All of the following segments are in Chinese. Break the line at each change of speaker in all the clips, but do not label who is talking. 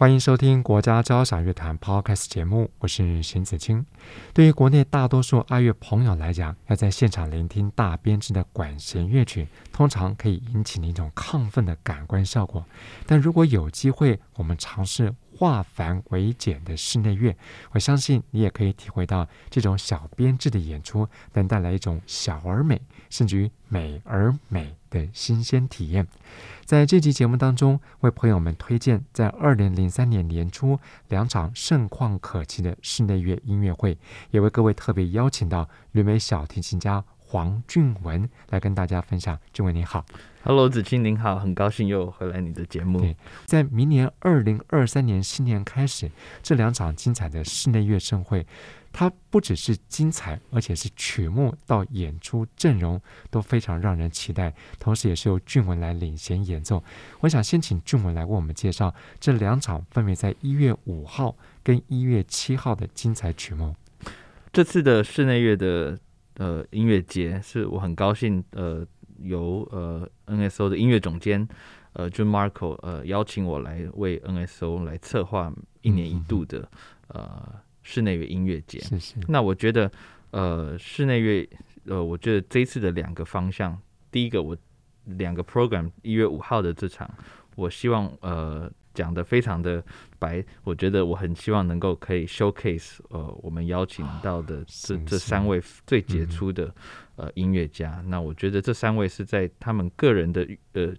欢迎收听国家交响乐团 Podcast 节目，我是邢子清。对于国内大多数爱乐朋友来讲，要在现场聆听大编制的管弦乐曲，通常可以引起一种亢奋的感官效果。但如果有机会，我们尝试。化繁为简的室内乐，我相信你也可以体会到这种小编制的演出能带来一种小而美，甚至于美而美的新鲜体验。在这期节目当中，为朋友们推荐在二零零三年年初两场盛况可期的室内乐音乐会，也为各位特别邀请到旅美小提琴家黄俊文来跟大家分享。俊文你好。
Hello，子清您好，很高兴又回来你的节目。
对，在明年二零二三年新年开始，这两场精彩的室内乐盛会，它不只是精彩，而且是曲目到演出阵容都非常让人期待。同时，也是由俊文来领衔演奏。我想先请俊文来为我们介绍这两场分别在一月五号跟一月七号的精彩曲目。
这次的室内乐的呃音乐节，是我很高兴呃。由呃 NSO 的音乐总监呃 June Marco 呃邀请我来为 NSO 来策划一年一度的、嗯、呃室内乐音乐节。
是是。
那我觉得呃室内乐呃我觉得这一次的两个方向，第一个我两个 program 一月五号的这场，我希望呃讲得非常的白，我觉得我很希望能够可以 showcase 呃我们邀请到的这这三位最杰出的。呃，音乐家，那我觉得这三位是在他们个人的呃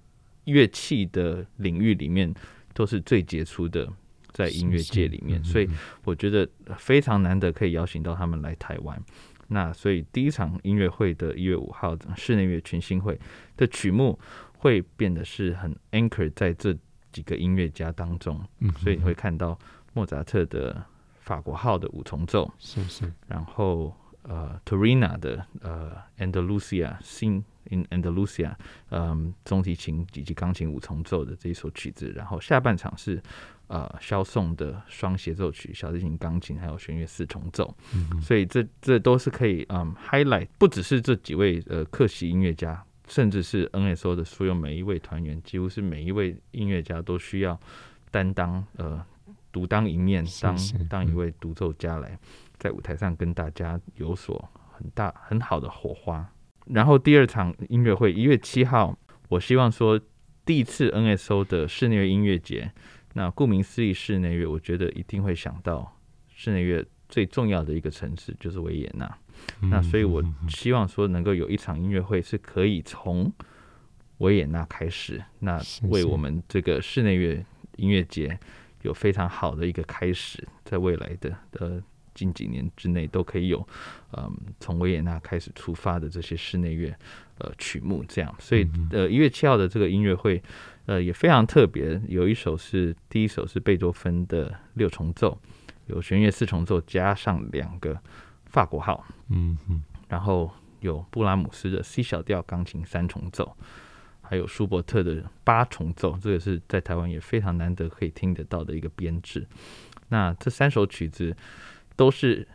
乐器的领域里面都是最杰出的，在音乐界里面，所以我觉得非常难得可以邀请到他们来台湾。那所以第一场音乐会的一月五号室内乐群星会的曲目会变得是很 anchor 在这几个音乐家当中，嗯所以你会看到莫扎特的法国号的五重奏，
是是，
然后。呃，Torina 的呃，Andalusia Scene in Andalusia，嗯，中提琴以及钢琴五重奏的这一首曲子，然后下半场是呃，萧颂的双协奏曲，小提琴、钢琴还有弦乐四重奏，嗯、所以这这都是可以嗯，highlight，不只是这几位呃客席音乐家，甚至是 NSO 的所有每一位团员，几乎是每一位音乐家都需要担当呃，独当一面，当当一位独奏家来。在舞台上跟大家有所很大很好的火花。然后第二场音乐会一月七号，我希望说第一次 NSO 的室内乐音乐节。那顾名思义，室内乐，我觉得一定会想到室内乐最重要的一个城市就是维也纳。那所以我希望说能够有一场音乐会是可以从维也纳开始，那为我们这个室内乐音乐节有非常好的一个开始，在未来的的。近几年之内都可以有，嗯，从维也纳开始出发的这些室内乐，呃，曲目这样，所以呃，一月七号的这个音乐会，呃，也非常特别，有一首是第一首是贝多芬的六重奏，有弦乐四重奏加上两个法国号，嗯嗯，然后有布拉姆斯的 C 小调钢琴三重奏，还有舒伯特的八重奏，这个是在台湾也非常难得可以听得到的一个编制。那这三首曲子。都是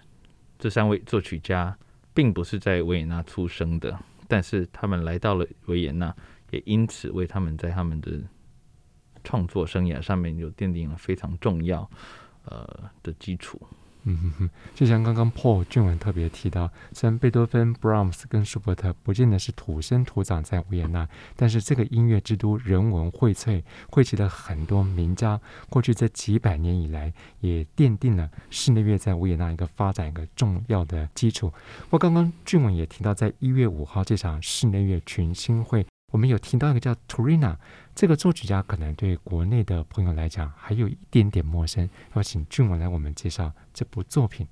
这三位作曲家，并不是在维也纳出生的，但是他们来到了维也纳，也因此为他们在他们的创作生涯上面有奠定了非常重要呃的基础。
嗯哼哼，就像刚刚 Paul 俊文特别提到，虽然贝多芬、布拉姆斯跟舒伯特不见得是土生土长在维也纳，但是这个音乐之都人文荟萃，汇集了很多名家。过去这几百年以来，也奠定了室内乐在维也纳一个发展一个重要的基础。不过刚刚俊文也提到，在一月五号这场室内乐群星会。我们有听到一个叫 Torina 这个作曲家，可能对国内的朋友来讲还有一点点陌生。要请俊文来我们介绍这部作品。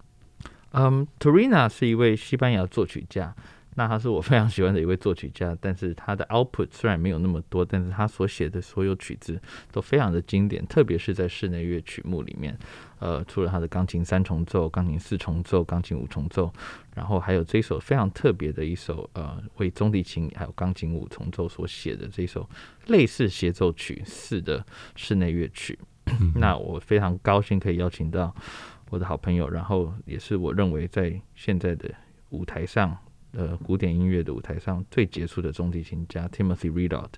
嗯，Torina 是一位西班牙作曲家。那他是我非常喜欢的一位作曲家，但是他的 output 虽然没有那么多，但是他所写的所有曲子都非常的经典，特别是在室内乐曲目里面。呃，除了他的钢琴三重奏、钢琴四重奏、钢琴五重奏，然后还有这一首非常特别的一首呃，为中提琴还有钢琴五重奏所写的这一首类似协奏曲式的室内乐曲。那我非常高兴可以邀请到我的好朋友，然后也是我认为在现在的舞台上，呃，古典音乐的舞台上最杰出的中提琴家 Timothy Ridout，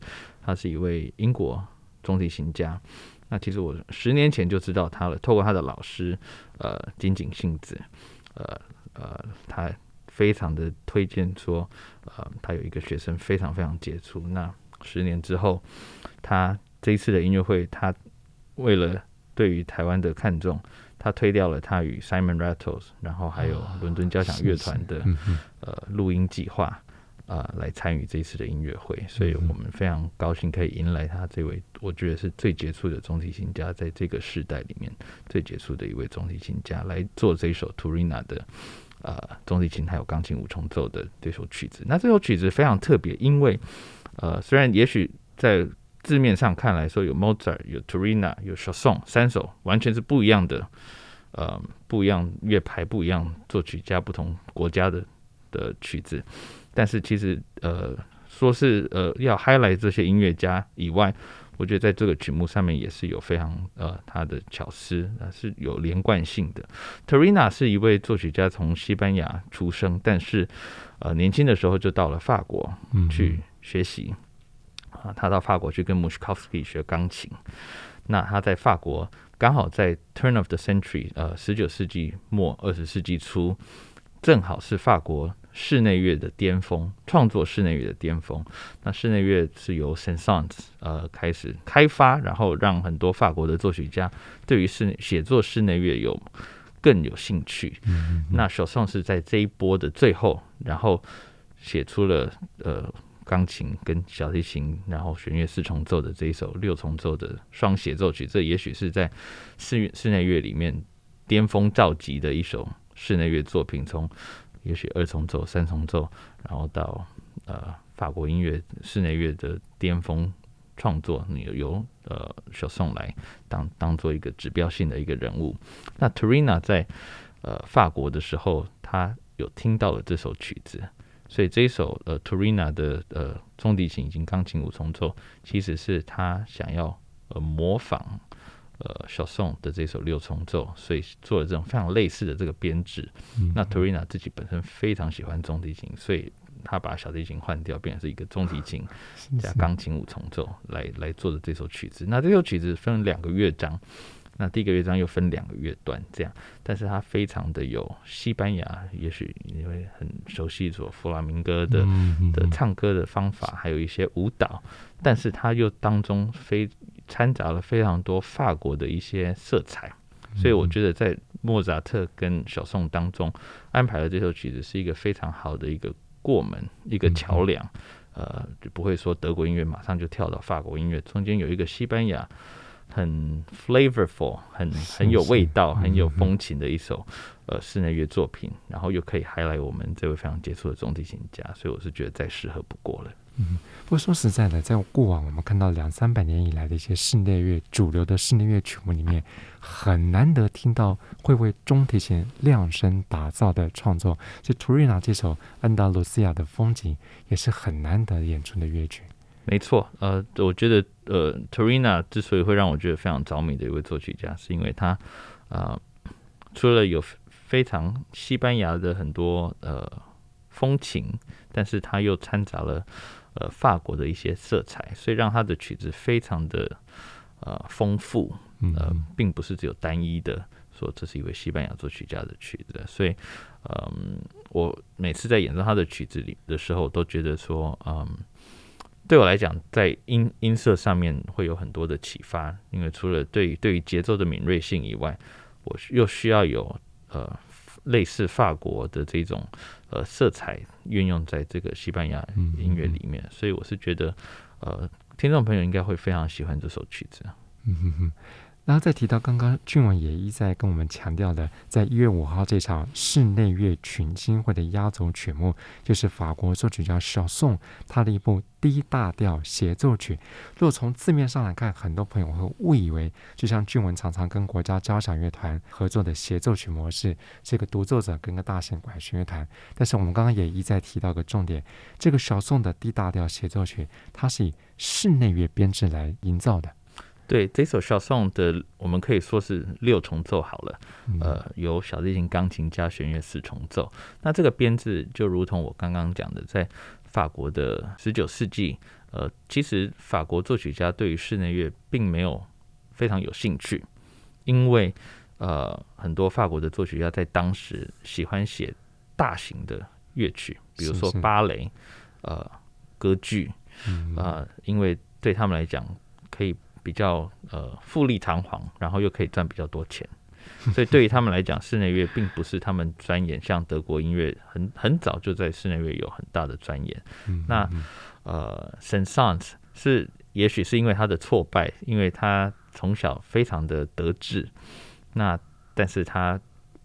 他是一位英国中提琴家。那其实我十年前就知道他了，透过他的老师，呃，金井幸子，呃呃，他非常的推荐说，呃，他有一个学生非常非常杰出。那十年之后，他这一次的音乐会，他为了对于台湾的看重，他推掉了他与 Simon Rattles，然后还有伦敦交响乐团的呃录音计划。啊、呃，来参与这一次的音乐会，所以我们非常高兴可以迎来他这位，我觉得是最杰出的中提琴家，在这个时代里面最杰出的一位中提琴家来做这首 Turina 的呃中提琴还有钢琴五重奏的这首曲子。那这首曲子非常特别，因为呃，虽然也许在字面上看来说有 Mozart、有 Turina、有 Chausson 三首完全是不一样的，呃，不一样乐派、不一样作曲家、不同国家的的曲子。但是其实，呃，说是呃要 highlight 这些音乐家以外，我觉得在这个曲目上面也是有非常呃他的巧思，呃是有连贯性的。Turina 是一位作曲家，从西班牙出生，但是呃年轻的时候就到了法国去学习，啊，他到法国去跟 muschkowski 学钢琴。那他在法国刚好在 turn of the century，呃十九世纪末二十世纪初，正好是法国。室内乐的巅峰，创作室内乐的巅峰。那室内乐是由 Saint-Saëns 呃开始开发，然后让很多法国的作曲家对于室内写作室内乐有更有兴趣。嗯嗯，那 Chausson 是在这一波的最后，然后写出了呃钢琴跟小提琴，然后弦乐四重奏的这一首六重奏的双协奏曲。这也许是在室室内乐里面巅峰造极的一首室内乐作品。从也许二重奏、三重奏，然后到呃法国音乐室内乐的巅峰创作，你由呃小宋来当当做一个指标性的一个人物。那 Turina 在呃法国的时候，他有听到了这首曲子，所以这一首呃 Turina 的呃中提琴以及钢琴五重奏，其实是他想要呃模仿。呃，小宋的这首六重奏，所以做了这种非常类似的这个编制。嗯、那 Turina 自己本身非常喜欢中提琴，所以他把小提琴换掉，变成是一个中提琴加钢琴五重奏来来做的这首曲子。那这首曲子分两个乐章，那第一个乐章又分两个乐段，这样。但是它非常的有西班牙，也许你会很熟悉所弗拉明戈的的唱歌的方法，还有一些舞蹈，但是它又当中非。掺杂了非常多法国的一些色彩，所以我觉得在莫扎特跟小宋当中安排了这首曲子是一个非常好的一个过门，一个桥梁，呃，就不会说德国音乐马上就跳到法国音乐，中间有一个西班牙很 flavorful、很很有味道、很有风情的一首呃室内乐作品，然后又可以 highlight 我们这位非常杰出的中提琴家，所以我是觉得再适合不过了。
嗯，不过说实在的，在过往我们看到两三百年以来的一些室内乐主流的室内乐曲目里面，很难得听到会为中提琴量身打造的创作。就 Turina 这首《安达卢西亚的风景》也是很难得演出的乐曲。
没错，呃，我觉得呃，Torina 之所以会让我觉得非常着迷的一位作曲家，是因为他啊、呃，除了有非常西班牙的很多呃风情，但是他又掺杂了。呃，法国的一些色彩，所以让他的曲子非常的呃丰富，呃，并不是只有单一的说这是一位西班牙作曲家的曲子。所以，嗯，我每次在演奏他的曲子里的时候，都觉得说，嗯，对我来讲，在音音色上面会有很多的启发，因为除了对对于节奏的敏锐性以外，我又需要有呃。类似法国的这种呃色彩运用在这个西班牙音乐里面，所以我是觉得呃听众朋友应该会非常喜欢这首曲子。
嗯哼哼，然后再提到刚刚俊文也一再跟我们强调的，在一月五号这场室内乐群星会的压轴曲目，就是法国作曲家小宋他的一部 D 大调协奏曲。如果从字面上来看，很多朋友会误以为，就像俊文常常跟国家交响乐团合作的协奏曲模式，这个独奏者跟个大型管弦乐团。但是我们刚刚也一再提到个重点，这个小宋的 D 大调协奏曲，它是以室内乐编制来营造的。
对，这首小颂的，我们可以说是六重奏好了，呃，有小提琴、钢琴加弦乐四重奏。那这个编制就如同我刚刚讲的，在法国的十九世纪，呃，其实法国作曲家对于室内乐并没有非常有兴趣，因为呃，很多法国的作曲家在当时喜欢写大型的乐曲，比如说芭蕾、呃，歌剧，啊、呃，因为对他们来讲可以。比较呃富丽堂皇，然后又可以赚比较多钱，所以对于他们来讲，室内乐并不是他们钻研。像德国音乐很很早就在室内乐有很大的钻研。那呃，Saint-Saëns 是也许是因为他的挫败，因为他从小非常的得志，那但是他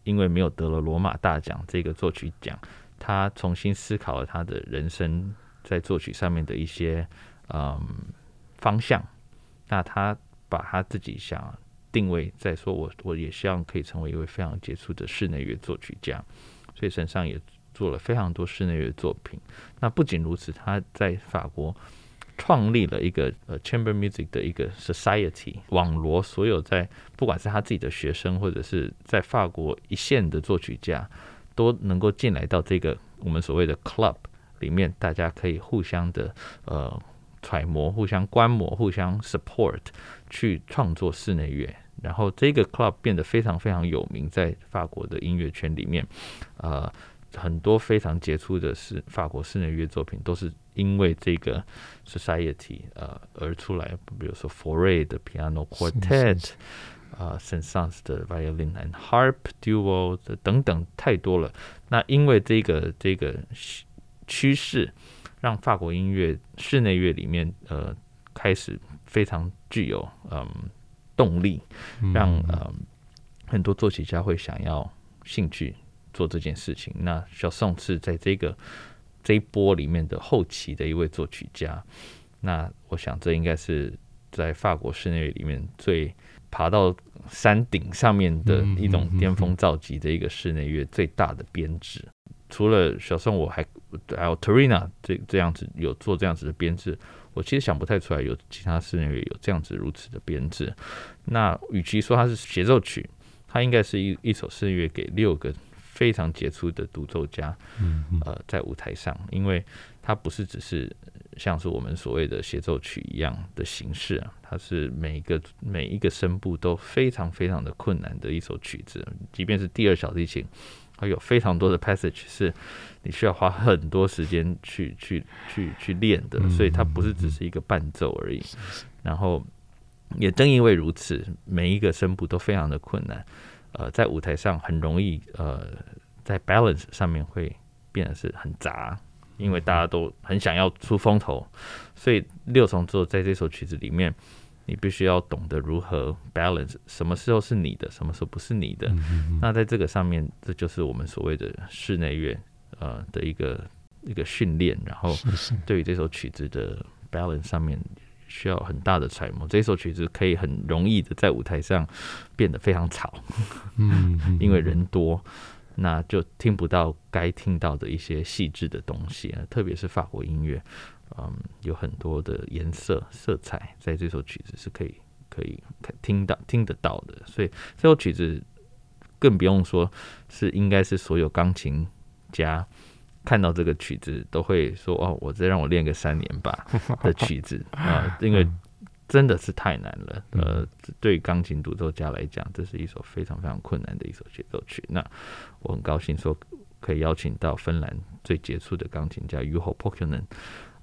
因为没有得了罗马大奖这个作曲奖，他重新思考了他的人生在作曲上面的一些嗯方向。那他把他自己想定位在说，我我也希望可以成为一位非常杰出的室内乐作曲家，所以身上也做了非常多室内乐作品。那不仅如此，他在法国创立了一个呃 chamber music 的一个 society，网罗所有在不管是他自己的学生，或者是在法国一线的作曲家，都能够进来到这个我们所谓的 club 里面，大家可以互相的呃。揣摩、互相观摩、互相 support，去创作室内乐，然后这个 club 变得非常非常有名，在法国的音乐圈里面，呃，很多非常杰出的是法国室内乐作品，都是因为这个 society 呃而出来，比如说 Foray 的 piano quartet，啊，Saint-Saëns 的 violin and harp duo 等等太多了。那因为这个这个趋势。让法国音乐室内乐里面，呃，开始非常具有嗯动力，让呃很多作曲家会想要兴趣做这件事情。那小宋是在这个这一波里面的后期的一位作曲家。那我想这应该是在法国室内乐里面最爬到山顶上面的一种巅峰造极的一个室内乐最大的编制。除了小宋，我还还有 Terina 这这样子有做这样子的编制，我其实想不太出来有其他室内乐有这样子如此的编制。那与其说它是协奏曲，它应该是一一首室内乐给六个非常杰出的独奏家，呃，在舞台上，因为它不是只是像是我们所谓的协奏曲一样的形式啊，它是每一个每一个声部都非常非常的困难的一首曲子，即便是第二小提琴。还有非常多的 passage 是你需要花很多时间去去去去练的，所以它不是只是一个伴奏而已。然后也正因为如此，每一个声部都非常的困难，呃，在舞台上很容易呃，在 balance 上面会变得是很杂，因为大家都很想要出风头，所以六重奏在这首曲子里面。你必须要懂得如何 balance，什么时候是你的，什么时候不是你的。嗯嗯嗯，那在这个上面，这就是我们所谓的室内乐呃的一个一个训练。然后，对于这首曲子的 balance 上面需要很大的揣摩。这首曲子可以很容易的在舞台上变得非常吵，嗯，因为人多，那就听不到该听到的一些细致的东西啊，特别是法国音乐。嗯，有很多的颜色、色彩，在这首曲子是可以可以听到、听得到的。所以这首曲子更不用说是应该是所有钢琴家看到这个曲子都会说：“哦，我再让我练个三年吧。”的曲子啊，因为真的是太难了。呃，对钢琴独奏家来讲，这是一首非常非常困难的一首协奏曲。那我很高兴说可以邀请到芬兰最杰出的钢琴家 Juho Pokkonen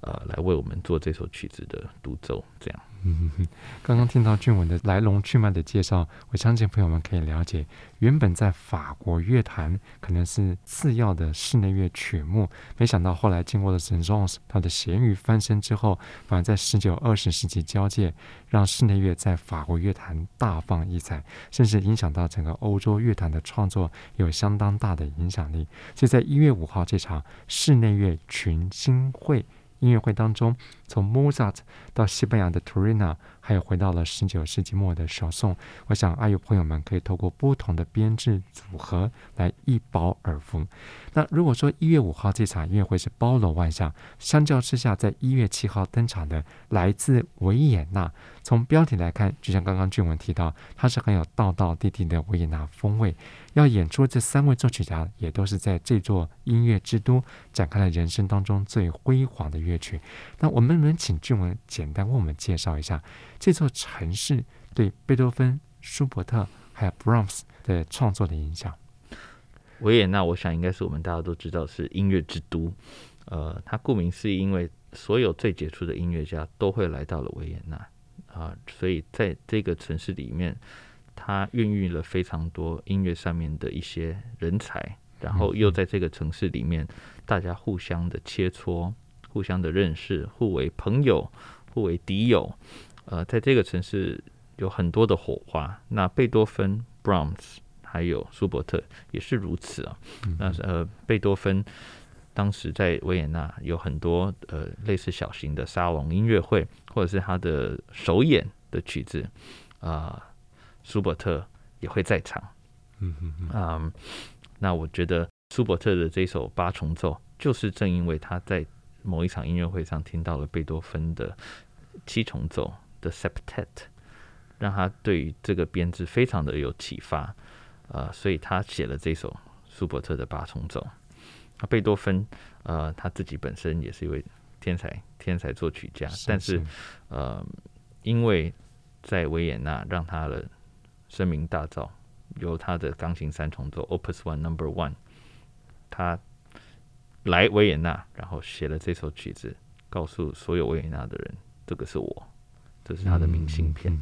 呃，来为我们做这首曲子的独奏，这样。
嗯，刚刚听到俊文的来龙去脉的介绍，我相信朋友们可以了解，原本在法国乐坛可能是次要的室内乐曲目，没想到后来经过了 Saint-Saëns 他的咸鱼翻身之后，反而在十九二十世纪交界，让室内乐在法国乐坛大放异彩，甚至影响到整个欧洲乐坛的创作，有相当大的影响力。所以在一月五号这场室内乐群星会。音乐会当中，从 Mozart 到西班牙的 Turina，还有回到了十九世纪末的小宋，我想爱乐朋友们可以透过不同的编制组合来一饱耳福。那如果说一月五号这场音乐会是包罗万象，相较之下，在一月七号登场的来自维也纳，从标题来看，就像刚刚俊文提到，它是很有道道地地的维也纳风味。要演出这三位作曲家，也都是在这座音乐之都展开了人生当中最辉煌的乐曲。那我们能不能请俊文简单为我们介绍一下这座城市对贝多芬、舒伯特还有布拉姆斯的创作的影响？
维也纳，我想应该是我们大家都知道是音乐之都。呃，它顾名思义，因为所有最杰出的音乐家都会来到了维也纳啊，所以在这个城市里面。它孕育了非常多音乐上面的一些人才，然后又在这个城市里面，大家互相的切磋，互相的认识，互为朋友，互为敌友。呃，在这个城市有很多的火花。那贝多芬、Brahms 还有舒伯特也是如此啊。那呃，贝多芬当时在维也纳有很多呃类似小型的沙龙音乐会，或者是他的首演的曲子啊。呃舒伯特也会在场，嗯嗯嗯，那我觉得舒伯特的这首八重奏，就是正因为他在某一场音乐会上听到了贝多芬的七重奏的 Septet，让他对于这个编制非常的有启发，呃，所以他写了这首舒伯特的八重奏。那贝多芬，呃，他自己本身也是一位天才天才作曲家，但是，呃，因为在维也纳让他的声名大噪，由他的钢琴三重奏 Opus One Number One，他来维也纳，然后写了这首曲子，告诉所有维也纳的人，这个是我，这是他的明信片。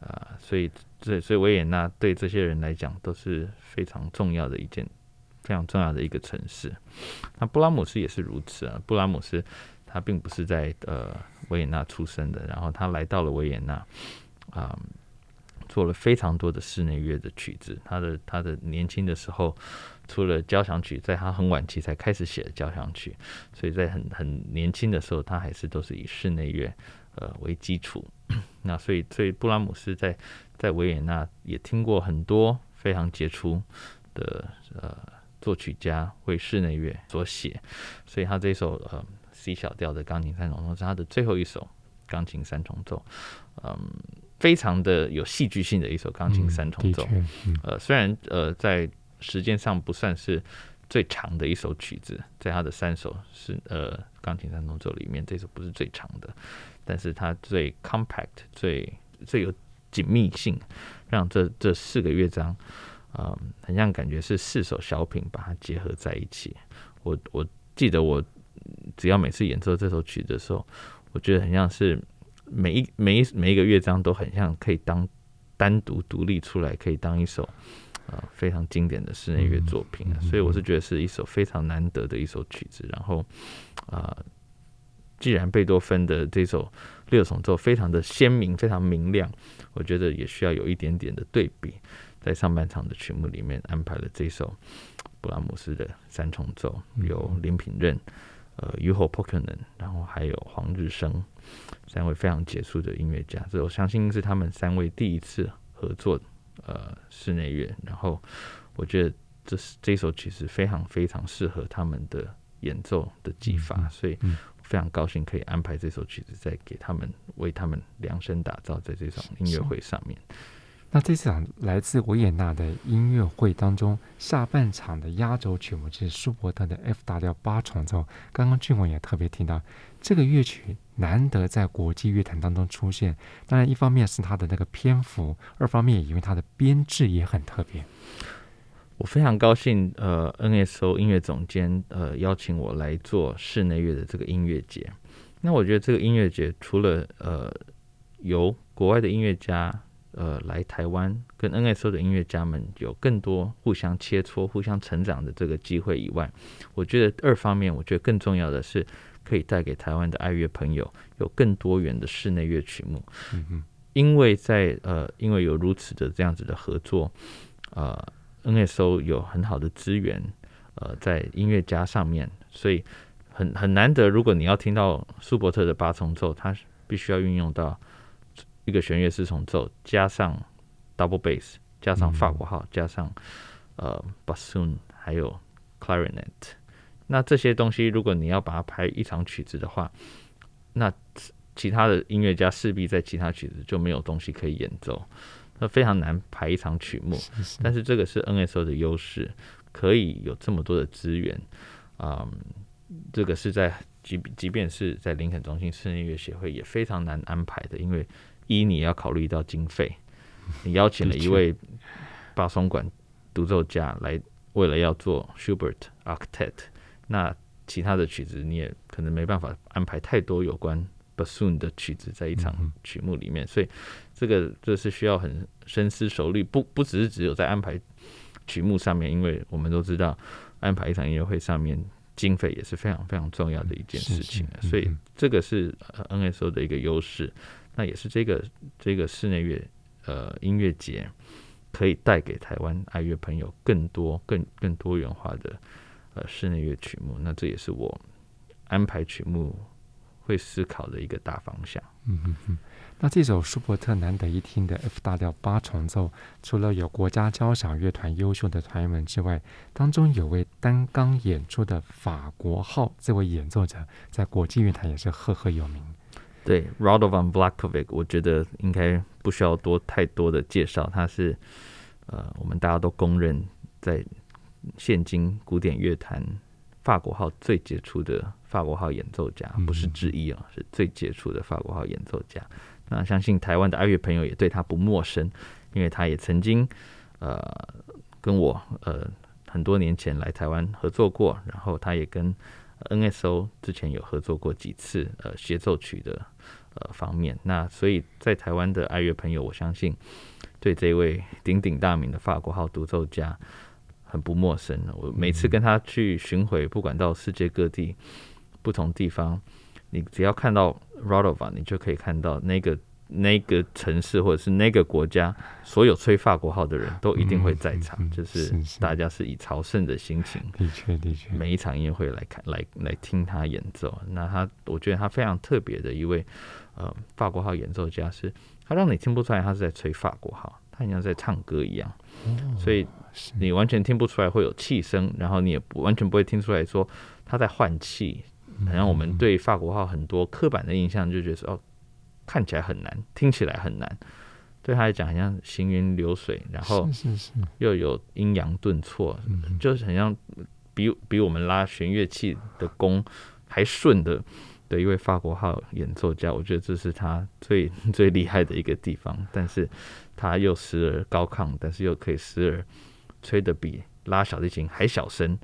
啊、所以这所以维也纳对这些人来讲都是非常重要的一件，非常重要的一个城市。那布拉姆斯也是如此啊，布拉姆斯他并不是在呃维也纳出生的，然后他来到了维也纳，啊、呃。做了非常多的室内乐的曲子。他的他的年轻的时候，出了交响曲，在他很晚期才开始写的交响曲，所以在很很年轻的时候，他还是都是以室内乐呃为基础。那所以，所以布拉姆斯在在维也纳也听过很多非常杰出的呃作曲家为室内乐所写，所以他这首呃 C 小调的钢琴三重奏是他的最后一首钢琴三重奏，嗯。非常的有戏剧性的一首钢琴三重奏，嗯嗯、呃，虽然呃在时间上不算是最长的一首曲子，在他的三首是呃钢琴三重奏里面，这首不是最长的，但是它最 compact 最最有紧密性，让这这四个乐章，嗯、呃，很像感觉是四首小品把它结合在一起。我我记得我只要每次演奏这首曲子的时候，我觉得很像是。每一每一每一个乐章都很像可以当单独独立出来，可以当一首呃非常经典的室内乐作品，所以我是觉得是一首非常难得的一首曲子。然后啊、呃，既然贝多芬的这首六重奏非常的鲜明、非常明亮，我觉得也需要有一点点的对比，在上半场的曲目里面安排了这首布拉姆斯的三重奏，由林品任。呃，Juho Pokkonen，然后还有黄日升，三位非常杰出的音乐家，这我相信是他们三位第一次合作呃室内乐。然后我觉得这是这首曲子非常非常适合他们的演奏的技法，嗯、所以非常高兴可以安排这首曲子，在给他们为他们量身打造在这场音乐会上面。
那这场来自维也纳的音乐会当中，下半场的压轴曲目就是舒伯特的 F 大调八重奏。刚刚俊文也特别提到，这个乐曲难得在国际乐坛当中出现。当然，一方面是它的那个篇幅，二方面也因为它的编制也很特别。
我非常高兴，呃，NSO 音乐总监呃邀请我来做室内乐的这个音乐节。那我觉得这个音乐节除了呃。由国外的音乐家。呃，来台湾跟 NSO 的音乐家们有更多互相切磋、互相成长的这个机会以外，我觉得二方面，我觉得更重要的是可以带给台湾的爱乐朋友有更多元的室内乐曲目。嗯嗯，因为在呃，因为有如此的这样子的合作，呃，NSO 有很好的资源，呃，在音乐家上面，所以很很难得。如果你要听到舒伯特的八重奏，它必须要运用到。一个弦乐四重奏加上 double bass，加上法国号，加上呃 bassoon，还有 clarinet。那这些东西，如果你要把它排一场曲子的话，那其他的音乐家势必在其他曲子就没有东西可以演奏，那非常难排一场曲目。但是这个是 NSO 的优势，可以有这么多的资源啊、嗯。这个是在即即便是在林肯中心室内乐协会也非常难安排的，因为。一，你要考虑到经费，你邀请了一位巴松管独奏家来，为了要做 Schubert Octet，那其他的曲子你也可能没办法安排太多有关 Bassoon 的曲子在一场曲目里面，所以这个这是需要很深思熟虑，不不只是只有在安排曲目上面，因为我们都知道安排一场音乐会上面经费也是非常非常重要的一件事情，所以这个是 NSO 的一个优势。那也是这个这个室内乐呃音乐节可以带给台湾爱乐朋友更多更更多元化的呃室内乐曲目。那这也是我安排曲目会思考的一个大方向。
嗯嗯嗯。那这首舒伯特难得一听的 F 大调八重奏，除了有国家交响乐团优秀的团员们之外，当中有位单钢演出的法国号这位演奏者，在国际乐坛也是赫赫有名。
对，Radovan Vlachovic，我觉得应该不需要多太多的介绍。他是呃，我们大家都公认在现今古典乐坛法国号最杰出的法国号演奏家，不是之一啊，是最杰出的法国号演奏家。那相信台湾的爱乐朋友也对他不陌生，因为他也曾经呃跟我呃很多年前来台湾合作过，然后他也跟。NSO 之前有合作过几次，呃，协奏曲的呃方面。那所以在台湾的爱乐朋友，我相信对这位鼎鼎大名的法国号独奏家很不陌生。我每次跟他去巡回，不管到世界各地不同地方，你只要看到 Radovan，你就可以看到那个。那个城市或者是那个国家，所有吹法国号的人都一定会在场，嗯、就是大家是以朝圣的心情，
的确的确，
每一场音乐会来看，来来听他演奏。那他，我觉得他非常特别的一位，呃，法国号演奏家是，他让你听不出来他是在吹法国号，他好像在唱歌一样，哦、所以你完全听不出来会有气声，然后你也不完全不会听出来说他在换气。好像我们对法国号很多刻板的印象就觉得说哦。看起来很难，听起来很难，对他来讲，好像行云流水，然后又有阴阳顿挫，就是很像比比我们拉弦乐器的弓还顺的的一位法国号演奏家，我觉得这是他最最厉害的一个地方。但是他又时而高亢，但是又可以时而吹得比拉小提琴还小声，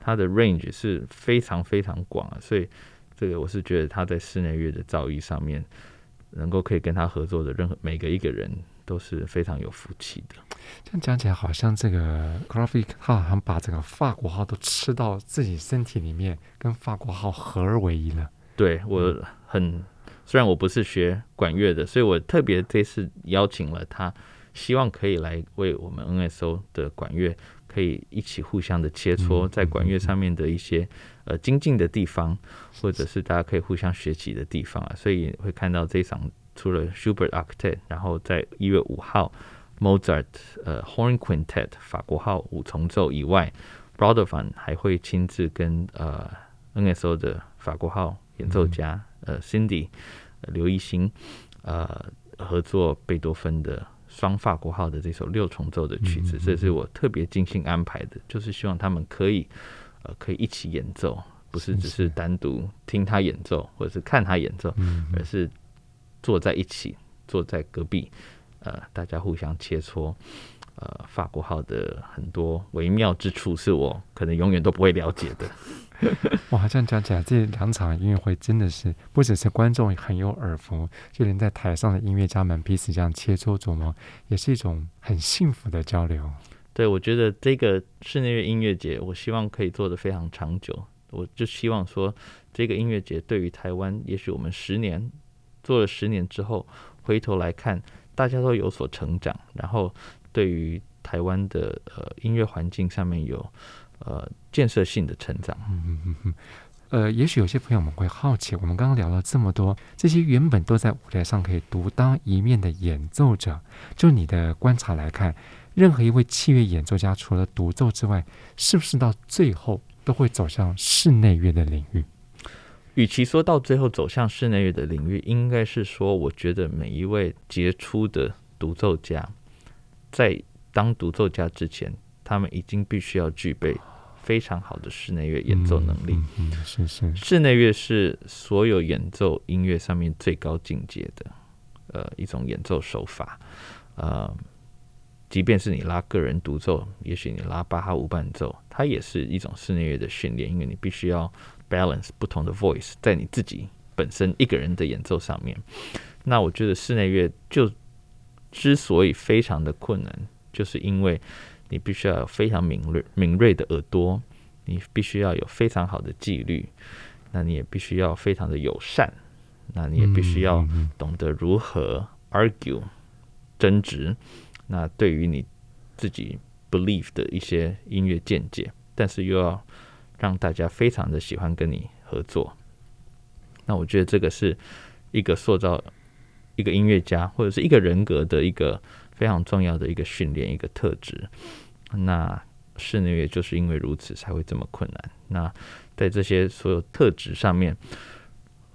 他的 range 是非常非常广啊。所以这个我是觉得他在室内乐的造诣上面。能够可以跟他合作的任何每个一个人都是非常有福气的。
这样讲起来，好像这个 Vlachovic 他好像把这个法国号都吃到自己身体里面，跟法国号合而为一了。
对，我很，虽然我不是学管乐的，所以我特别这次邀请了他，希望可以来为我们 NSO 的管乐可以一起互相的切磋，在管乐上面的一些。呃，精进的地方，或者是大家可以互相学习的地方啊，所以会看到这场除了 Schubert Octet，然后在一月五号 Mozart 呃 Horn Quintet 法国号五重奏以外，Radovan 还会亲自跟呃 NSO 的法国号演奏家、嗯、呃 Cindy 刘一新呃合作贝多芬的双法国号的这首六重奏的曲子，这是我特别精心安排的，就是希望他们可以。呃，可以一起演奏，不是只是单独听他演奏，或者是看他演奏，而是坐在一起，坐在隔壁，呃，大家互相切磋，呃，法国号的很多微妙之处，是我可能永远都不会了解的。
哇，这样讲起来，这两场音乐会真的是不只是观众很有耳福，就连在台上的音乐家们彼此这样切磋琢磨，也是一种很幸福的交流。
对，我觉得这个室内乐音乐节，我希望可以做得非常长久。我就希望说，这个音乐节对于台湾，也许我们十年做了十年之后，回头来看，大家都有所成长，然后对于台湾的呃音乐环境上面有呃建设性的成长。
嗯嗯嗯嗯。呃，也许有些朋友们会好奇，我们刚刚聊了这么多，这些原本都在舞台上可以独当一面的演奏者，就你的观察来看，任何一位器乐演奏家，除了独奏之外，是不是到最后都会走向室内乐的领域？
与其说到最后走向室内乐的领域，应该是说，我觉得每一位杰出的独奏家，在当独奏家之前，他们已经必须要具备非常好的室内乐演奏能力。
嗯，是是。
室内乐是所有演奏音乐上面最高境界的，呃，一种演奏手法，呃。即便是你拉个人独奏，也许你拉巴哈无伴奏，它也是一种室内乐的训练，因为你必须要 balance 不同的 voice 在你自己本身一个人的演奏上面。那我觉得室内乐就之所以非常的困难，就是因为你必须要有非常敏锐敏锐的耳朵，你必须要有非常好的纪律，那你也必须要非常的友善，那你也必须要懂得如何 argue 争执。那对于你自己 believe 的一些音乐见解，但是又要让大家非常的喜欢跟你合作，那我觉得这个是一个塑造一个音乐家或者是一个人格的一个非常重要的一个训练一个特质。那室内乐就是因为如此才会这么困难。那在这些所有特质上面。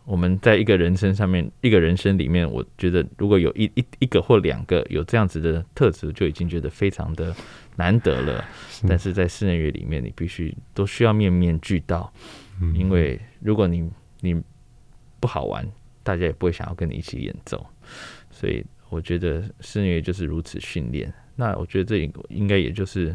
我们在一个人生上面，一个人生里面，我觉得如果有一一一个或两个有这样子的特质，就已经觉得非常的难得了。但是在室内乐里面，你必须都需要面面俱到，因为如果你你不好玩，大家也不会想要跟你一起演奏。所以我觉得室内乐就是如此训练。那我觉得这应该也就是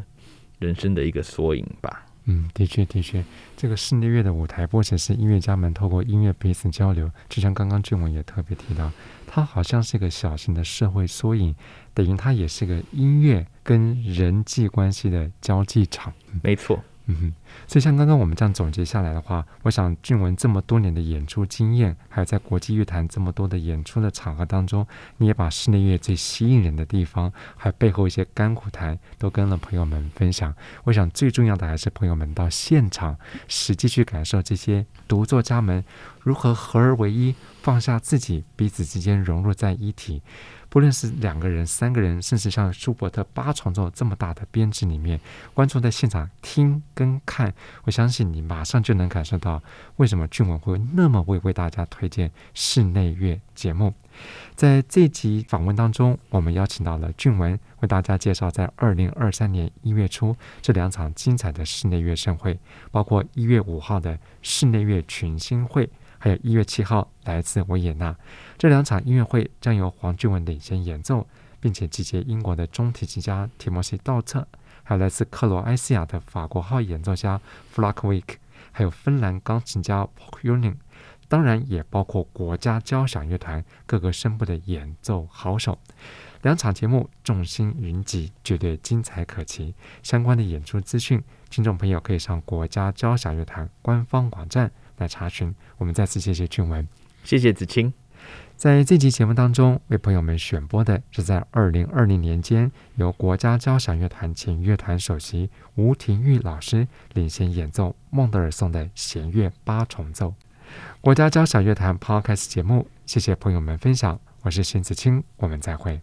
人生的一个缩影吧。
嗯，的确，的确，这个室内乐的舞台，不只是音乐家们透过音乐彼此交流，就像刚刚俊文也特别提到，它好像是一个小型的社会缩影，等于它也是个音乐跟人际关系的交际场。
没错。
嗯，所以像刚刚我们这样总结下来的话，我想俊文这么多年的演出经验，还有在国际乐坛这么多的演出的场合当中，你也把室内乐最吸引人的地方，还有背后一些甘苦谈，都跟了朋友们分享。我想最重要的还是朋友们到现场实际去感受这些独作家们如何合而为一，放下自己，彼此之间融入在一体。不论是两个人、三个人，甚至像舒伯特八重奏这么大的编制里面，观众在现场听跟看，我相信你马上就能感受到为什么俊文会那么会为大家推荐室内乐节目。在这集访问当中，我们邀请到了俊文为大家介绍在二零二三年一月初这两场精彩的室内乐盛会，包括一月五号的室内乐群星会。还有一月七号来自维也纳这两场音乐会将由黄俊文领衔演奏，并且集结英国的中提琴家提摩西道策，还有来自克罗埃西亚的法国号演奏家弗拉克维克，还有芬兰钢琴家 Pohjonen，当然也包括国家交响乐团各个声部的演奏好手。两场节目众星云集，绝对精彩可期。相关的演出资讯，听众朋友可以上国家交响乐团官方网站。来查询。我们再次谢谢俊文，
谢谢子清。
在这集节目当中，为朋友们选播的是在二零二零年间由国家交响乐团前乐团首席吴廷玉老师领衔演奏孟德尔颂的弦乐八重奏。国家交响乐团 Podcast 节目，谢谢朋友们分享。我是辛子清，我们再会。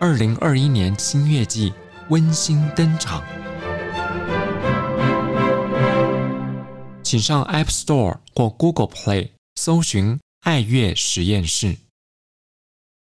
二零二一年新月季温馨登场，请上 App Store 或 Google Play 搜寻爱乐实验室。